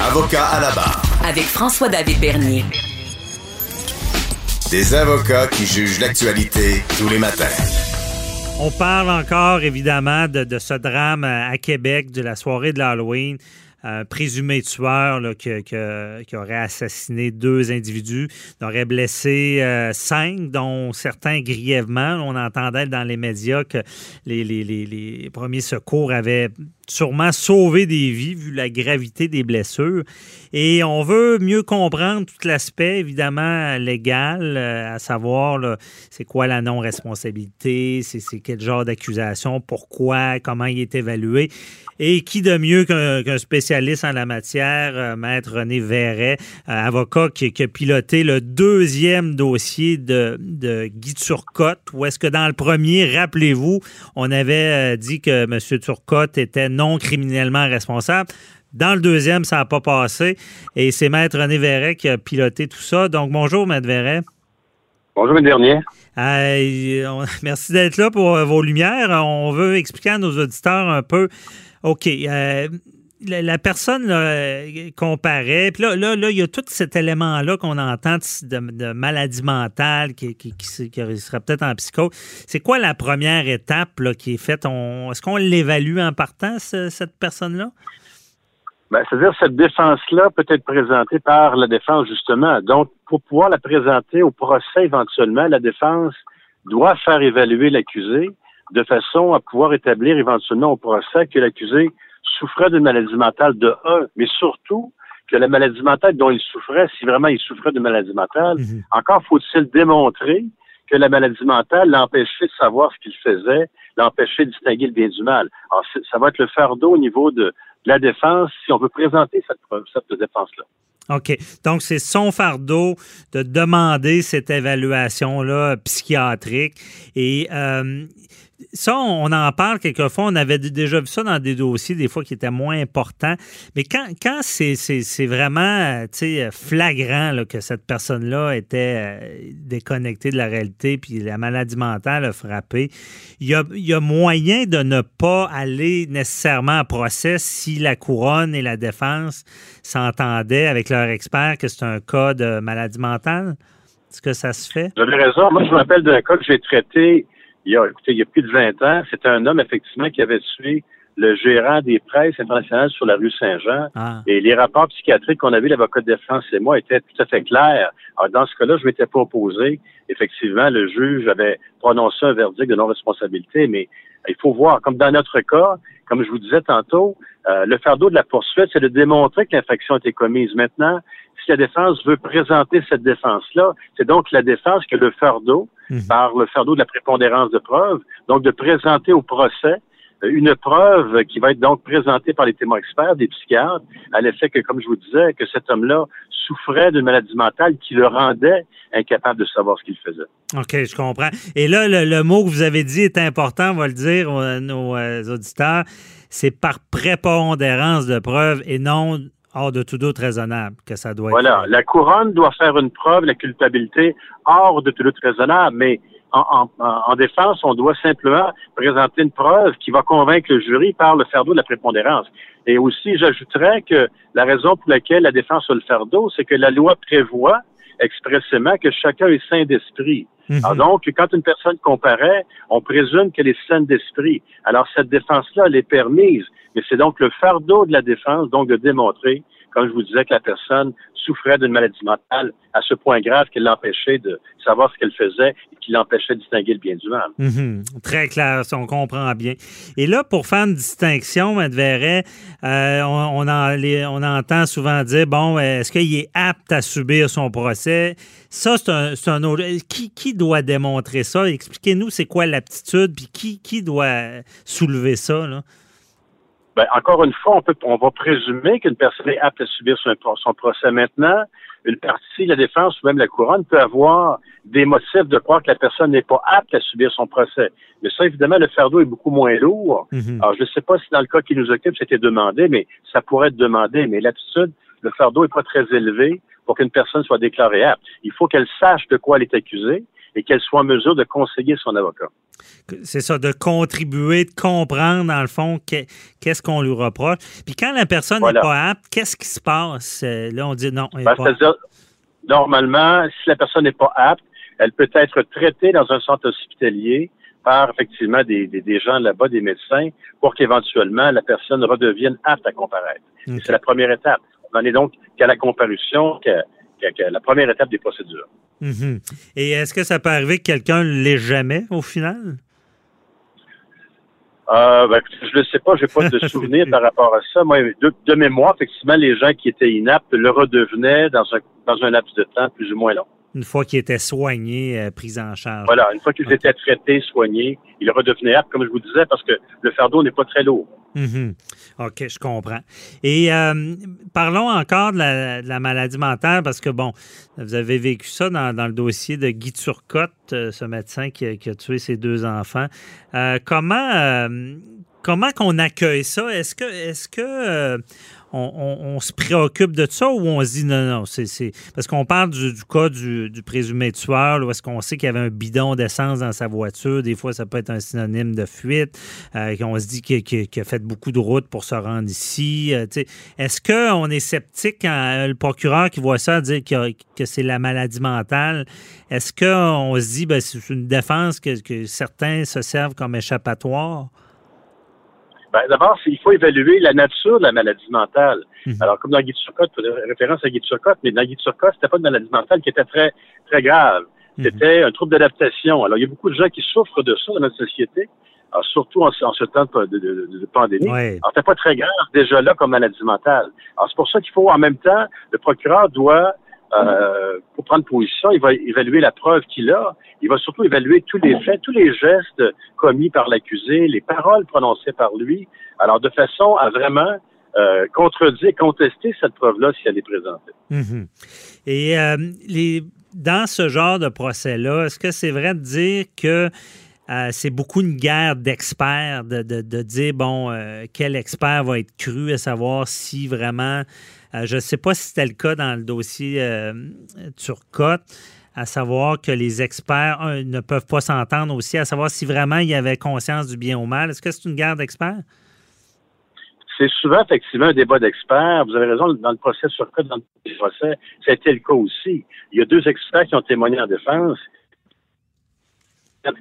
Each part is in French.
Avocat à la barre. Avec François-David Bernier. Des avocats qui jugent l'actualité tous les matins. On parle encore évidemment de, de, ce drame à Québec, de la soirée de l'Halloween un présumé tueur qui, aurait assassiné deux individus, aurait blessé euh, cinq, dont certains grièvement. On entendait dans les médias que les premiers secours avaient sûrement sauvé des vies vu la gravité des blessures. Et on veut mieux comprendre tout l'aspect, évidemment, légal, euh, à savoir c'est quoi la non-responsabilité, c'est quel genre d'accusation, pourquoi, comment il est évalué. Et qui de mieux qu'un spécialiste en la matière, euh, Maître René Verret, euh, avocat qui, a piloté le deuxième dossier de, de Guy Turcotte, où est-ce que dans le premier, rappelez-vous, on avait dit que M. Turcotte était non criminellement responsable. Dans le deuxième, ça n'a pas passé. Et c'est Maître René Verret qui a piloté tout ça. Donc, bonjour, Maître Verret. Bonjour, M. Dernier. merci d'être là pour euh, vos lumières. On veut expliquer à nos auditeurs un peu. OK. Euh, la, personne comparait, puis là, là, il y a tout cet élément-là qu'on entend de, maladie mentale qui, qui, serait peut-être en psycho. C'est quoi la première étape qui est faite? Est-ce qu'on l'évalue en partant, cette personne-là? Ben, C'est-à-dire cette défense-là peut être présentée par la défense, justement. Donc, pour pouvoir la présenter au procès éventuellement, la défense doit faire évaluer l'accusé de façon à pouvoir établir éventuellement au procès que l'accusé souffrait d'une maladie mentale de un, mais surtout que la maladie mentale dont il souffrait, si vraiment il souffrait de maladie mentale, mhm. encore faut-il démontrer que la maladie mentale l'empêchait de savoir ce qu'il faisait, l'empêchait de distinguer le bien du mal. Alors, ça va être le fardeau au niveau de, la défense si on veut présenter cette, cette défense-là. OK. Donc, c'est son fardeau de demander cette évaluation-là psychiatrique. Et euh, ça, on en parle quelquefois. On avait déjà vu ça dans des dossiers, des fois, qui étaient moins importants. Mais quand, quand c'est vraiment flagrant là, que cette personne-là était euh, déconnectée de la réalité, puis la maladie mentale a frappé, il y a, y a moyen de ne pas aller nécessairement à procès si la couronne et la défense s'entendaient avec leur expert que c'est un cas de maladie mentale? Est-ce que ça se fait? Vous avez raison. Moi, je me rappelle d'un cas que j'ai traité il y a, écoutez, il y a plus de 20 ans, c'était un homme, effectivement, qui avait tué le gérant des presses internationales sur la rue Saint-Jean. Ah. Et les rapports psychiatriques qu'on a vu, l'avocat de défense et moi, étaient tout à fait clairs. Alors, dans ce cas-là, je m'étais pas opposé. Effectivement, le juge avait prononcé un verdict de non-responsabilité, mais il faut voir, comme dans notre cas, comme je vous disais tantôt, euh, le fardeau de la poursuite, c'est de démontrer que l'infraction a été commise. Maintenant, si la défense veut présenter cette défense-là, c'est donc la défense que le fardeau, mhm. par le fardeau de la prépondérance de preuve, donc de présenter au procès une preuve qui va être donc présentée par les témoins experts, des psychiatres, à l'effet que, comme je vous disais, que cet homme-là souffrait d'une maladie mentale qui le rendait incapable de savoir ce qu'il faisait. OK, je comprends. Et là, le, mot que vous avez dit est important, on va le dire à nos euh, auditeurs, c'est par prépondérance de preuve et non hors de tout doute raisonnable que ça doit être. Voilà, la couronne doit faire une preuve, la culpabilité, hors de tout doute raisonnable, mais en, en, défense, on doit simplement présenter une preuve qui va convaincre le jury par le fardeau de la prépondérance. Et aussi, j'ajouterais que la raison pour laquelle la défense a le fardeau, c'est que la loi prévoit expressément que chacun est sain d'esprit. Mhm. donc, quand une personne comparaît, on présume qu'elle est saine d'esprit. Alors, cette défense-là, elle est permise, mais c'est donc le fardeau de la défense, donc de démontrer, comme je vous disais, que la personne souffrait d'une maladie mentale à ce point grave qu'elle l'empêchait de savoir ce qu'elle faisait et qui l'empêchait de distinguer le bien du mal. Mhm. Très clair, on comprend bien. Et là, pour faire une distinction. Verret, euh, on, entend souvent dire, bon, est-ce qu'il est apte à subir son procès? Ça, c'est un, autre... Qui, qui, doit démontrer ça? Expliquez-nous c'est quoi l'aptitude, puis qui, doit soulever ça? Ben, encore une fois, on, peut, on va présumer qu'une personne est apte à subir son, son, procès maintenant. Une partie, la défense ou même la couronne peut avoir des motifs de croire que la personne n'est pas apte à subir son procès. Mais ça, évidemment, le fardeau est beaucoup moins lourd. Mhm. Alors, je ne sais pas si dans le cas qui nous occupe, c'était demandé, mais ça pourrait être demandé. Mais l'attitude, le fardeau n'est pas très élevé pour qu'une personne soit déclarée apte. Il faut qu'elle sache de quoi elle est accusée et qu'elle soit en mesure de conseiller son avocat. C'est ça, de contribuer, de comprendre, dans le fond, qu'est-ce qu'on lui reproche. Puis quand la personne n'est pas apte, qu'est-ce qui se passe? Euh, là, on dit non. Ben, C'est-à-dire, normalement, si la personne n'est pas apte, elle peut être traitée dans un centre hospitalier par effectivement des, gens là-bas, des médecins, pour qu'éventuellement la personne redevienne apte à comparaître. C'est la première étape. On n'en est donc qu'à la comparution, qu'à la première étape des procédures. Mhm. Et est-ce que ça peut arriver que quelqu'un ne l'ait jamais au final? Euh, ben, je ne sais pas, je n'ai pas de souvenir par rapport à ça. Moi, de, mémoire, effectivement, les gens qui étaient inaptes le redevenaient dans un, dans un laps de temps plus ou moins long. Une fois qu'ils étaient soignés, euh, pris en charge. Voilà, une fois qu'ils étaient traités, soignés, ils redevenaient aptes, comme je vous disais, parce que le fardeau n'est pas très lourd. Mhm. OK, je comprends. Et euh, parlons encore de la, maladie mentale, parce que, bon, vous avez vécu ça dans, le dossier de Guy Turcotte, euh, ce médecin qui a, tué ses deux enfants. Euh, comment comment qu'on accueille ça? Est-ce que, est-ce que on, se préoccupe de ça ou on se dit non, non, c'est. Parce qu'on parle du, cas du, présumé tueur, où est-ce qu'on sait qu'il y avait un bidon d'essence dans sa voiture. Des fois, ça peut être un synonyme de fuite. Euh, on se dit qu'il a fait beaucoup de routes pour se rendre ici. Euh, est-ce qu'on est sceptique quand le procureur qui voit ça dire que, c'est la maladie mentale? Est-ce qu'on se dit ben, c'est une défense que, que certains se servent comme échappatoire? Ben, D'abord, il faut évaluer la nature de la maladie mentale. Mhm. Alors, comme dans Guy Turcotte, référence à Guy Turcotte, mais dans Guy Turcotte, c'était pas une maladie mentale qui était très, très grave. Mhm. C'était un trouble d'adaptation. Alors, il y a beaucoup de gens qui souffrent de ça dans notre société, surtout en, ce temps de, de, de, pandémie. Alors, c'était pas très grave déjà là comme maladie mentale. Alors, c'est pour ça qu'il faut, en même temps, le procureur doit euh, pour prendre position, il va évaluer la preuve qu'il a. Il va surtout évaluer tous les faits, tous les gestes commis par l'accusé, les paroles prononcées par lui. Alors, de façon à vraiment euh, contredire, contester cette preuve-là si elle est présentée. Mhm. Et euh, les, dans ce genre de procès-là, est-ce que c'est vrai de dire que euh, c'est beaucoup une guerre d'experts, de, de, dire, bon, quel expert va être cru, à savoir si vraiment euh, je ne sais pas si c'était le cas dans le dossier euh, Turcotte, à savoir que les experts ne peuvent pas s'entendre aussi, à savoir si vraiment il y avait conscience du bien ou mal. Est-ce que c'est une guerre d'experts? C'est souvent effectivement un débat d'experts. Vous avez raison, dans le procès Turcotte, dans le procès, c'était le cas aussi. Il y a deux experts qui ont témoigné en défense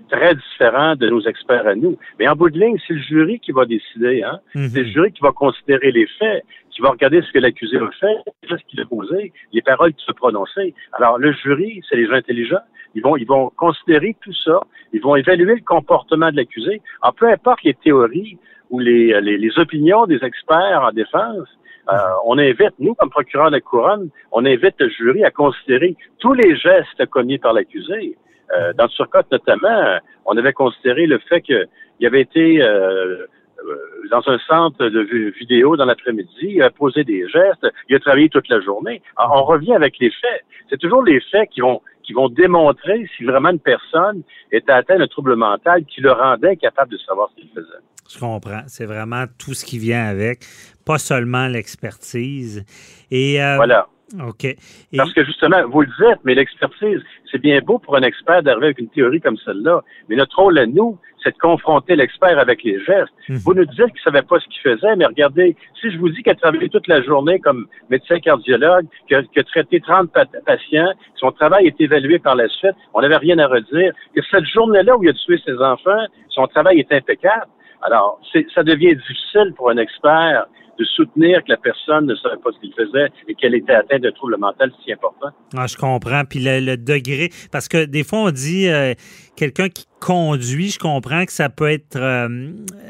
très différent de nos experts à nous. Mais en bout de ligne, c'est le jury qui va décider. Hein? Mhm. C'est le jury qui va considérer les faits, qui va regarder ce que l'accusé a fait, ce qu'il a posé, les paroles qui se prononcer. Alors, le jury, c'est les gens intelligents. Ils vont, ils vont considérer tout ça. Ils vont évaluer le comportement de l'accusé. En peu importe les théories ou les, les, les opinions des experts en défense, euh, on invite, nous, comme procureur de la couronne, on invite le jury à considérer tous les gestes commis par l'accusé. Euh, dans le surcote notamment, on avait considéré le fait qu'il avait été euh, euh, dans un centre de vidéo dans l'après-midi, il a posé des gestes, il a travaillé toute la journée. on revient avec les faits. C'est toujours les faits qui vont qui vont démontrer si vraiment une personne était atteinte d'un trouble mental qui le rendait capable de savoir ce qu'il faisait. Je comprends. C'est vraiment tout ce qui vient avec, pas seulement l'expertise. Et voilà. OK. Parce que justement, vous le dites, mais l'expertise, c'est bien beau pour un expert d'arriver avec une théorie comme celle-là, mais notre rôle à nous, c'est de confronter l'expert avec les gestes. Mhm. Vous nous dites qu'il ne savait pas ce qu'il faisait, mais regardez, si je vous dis qu'il a travaillé toute la journée comme médecin cardiologue, qu'il a, traité 30 patients, son travail est évalué par la suite, on n'avait rien à redire, que cette journée-là où il a tué ses enfants, son travail est impeccable. Alors, ça devient difficile pour un expert de soutenir que la personne ne savait pas ce qu'il faisait et qu'elle était atteinte d'un trouble mental si important. Ah, je comprends. Puis le, degré, parce que des fois, on dit euh, quelqu'un qui conduit, je comprends que ça peut être euh,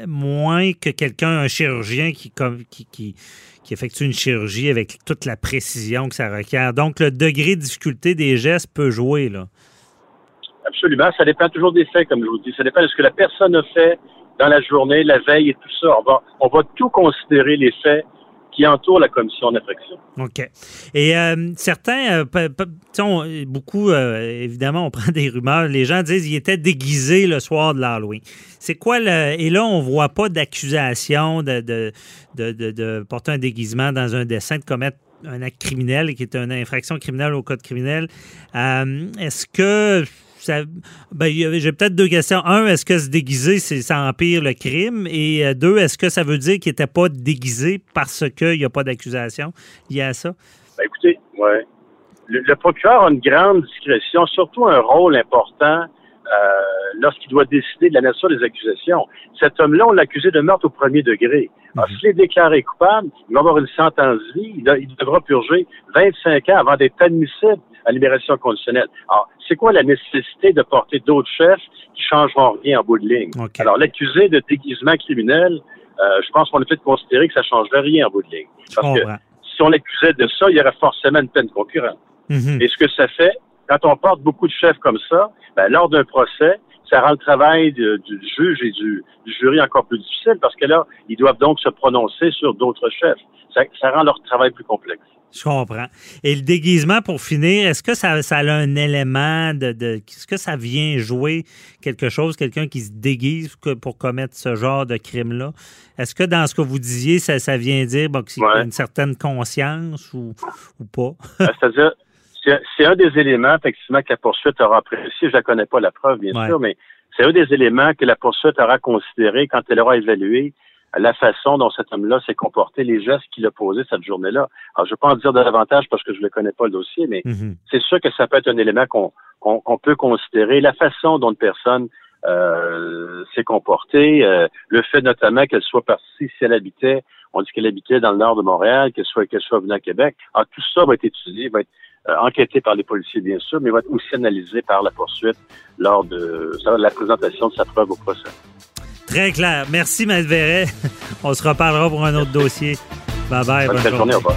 moins que quelqu'un, un chirurgien qui, qui, qui, qui effectue une chirurgie avec toute la précision que ça requiert. Donc, le degré de difficulté des gestes peut jouer, là. Absolument. Ça dépend toujours des faits, comme je vous dis. Ça dépend de ce que la personne a fait, dans la journée, la veille et tout ça. On va, on tout considérer les faits qui entourent la commission d'infraction. OK. Et euh, certains, euh, beaucoup, euh, évidemment, on prend des rumeurs. Les gens disent qu'il était déguisé le soir de l'Halloween. C'est quoi le. Et là, on ne voit pas d'accusation de de, porter un déguisement dans un dessin, de commettre un acte criminel qui est une infraction criminelle au code criminel. Est-ce que ben, j'ai peut-être deux questions. Un, est-ce que se déguiser, ça empire le crime? Et euh, deux, est-ce que ça veut dire qu'il n'était pas déguisé parce qu'il n'y a pas d'accusation liée à ça? Ben, écoutez, ouais. Le, procureur a une grande discrétion, surtout un rôle important euh, lorsqu'il doit décider de la nature des accusations. Cet homme-là, on l'a accusé de meurtre au premier degré. Alors, mhm. s'il est déclaré coupable, il va avoir une sentence vie, il, devra purger 25 ans avant d'être admissible à libération conditionnelle. Alors, c'est quoi la nécessité de porter d'autres chefs qui changeront rien en bout de ligne? Alors, l'accusé de déguisement criminel, euh, je pense qu'on a fait considérer que ça changerait rien en bout de ligne. Parce que si on l'accusait de ça, il y aurait forcément une peine concurrente. Mhm. Et ce que ça fait, quand on porte beaucoup de chefs comme ça, ben, lors d'un procès, ça rend le travail du juge et du, jury encore plus difficile parce que là, ils doivent donc se prononcer sur d'autres chefs. Ça, rend leur travail plus complexe. Je comprends. Et le déguisement, pour finir, est-ce que ça, ça, a un élément de, Est-ce que ça vient jouer quelque chose, quelqu'un qui se déguise pour commettre ce genre de crime-là? Est-ce que dans ce que vous disiez, ça, ça vient dire qu'il y a une certaine conscience ou, ou pas? Ben, c'est-à-dire, c'est un des éléments, effectivement, que la poursuite aura apprécié. Je ne connais pas la preuve, bien sûr, mais c'est un des éléments que la poursuite aura considéré quand elle aura évalué la façon dont cet homme-là s'est comporté, les gestes qu'il a posés cette journée-là. Alors, je ne vais pas en dire davantage parce que je ne connais pas le dossier, mais mhm. c'est sûr que ça peut être un élément qu'on peut considérer. La façon dont une personne euh, s'est comportée, euh, le fait notamment qu'elle soit partie, si elle habitait, on dit qu'elle habitait dans le nord de Montréal, qu'elle soit, qu'elle soit venue à Québec. Alors, tout ça va être étudié, va être euh, enquêté par les policiers, bien sûr, mais va être aussi analysé par la poursuite lors de, la présentation de sa preuve au procès. Très clair. Merci, Maître Verret. On se reparlera pour un autre dossier. Bye bye. Bonne, bonne journée. Au revoir.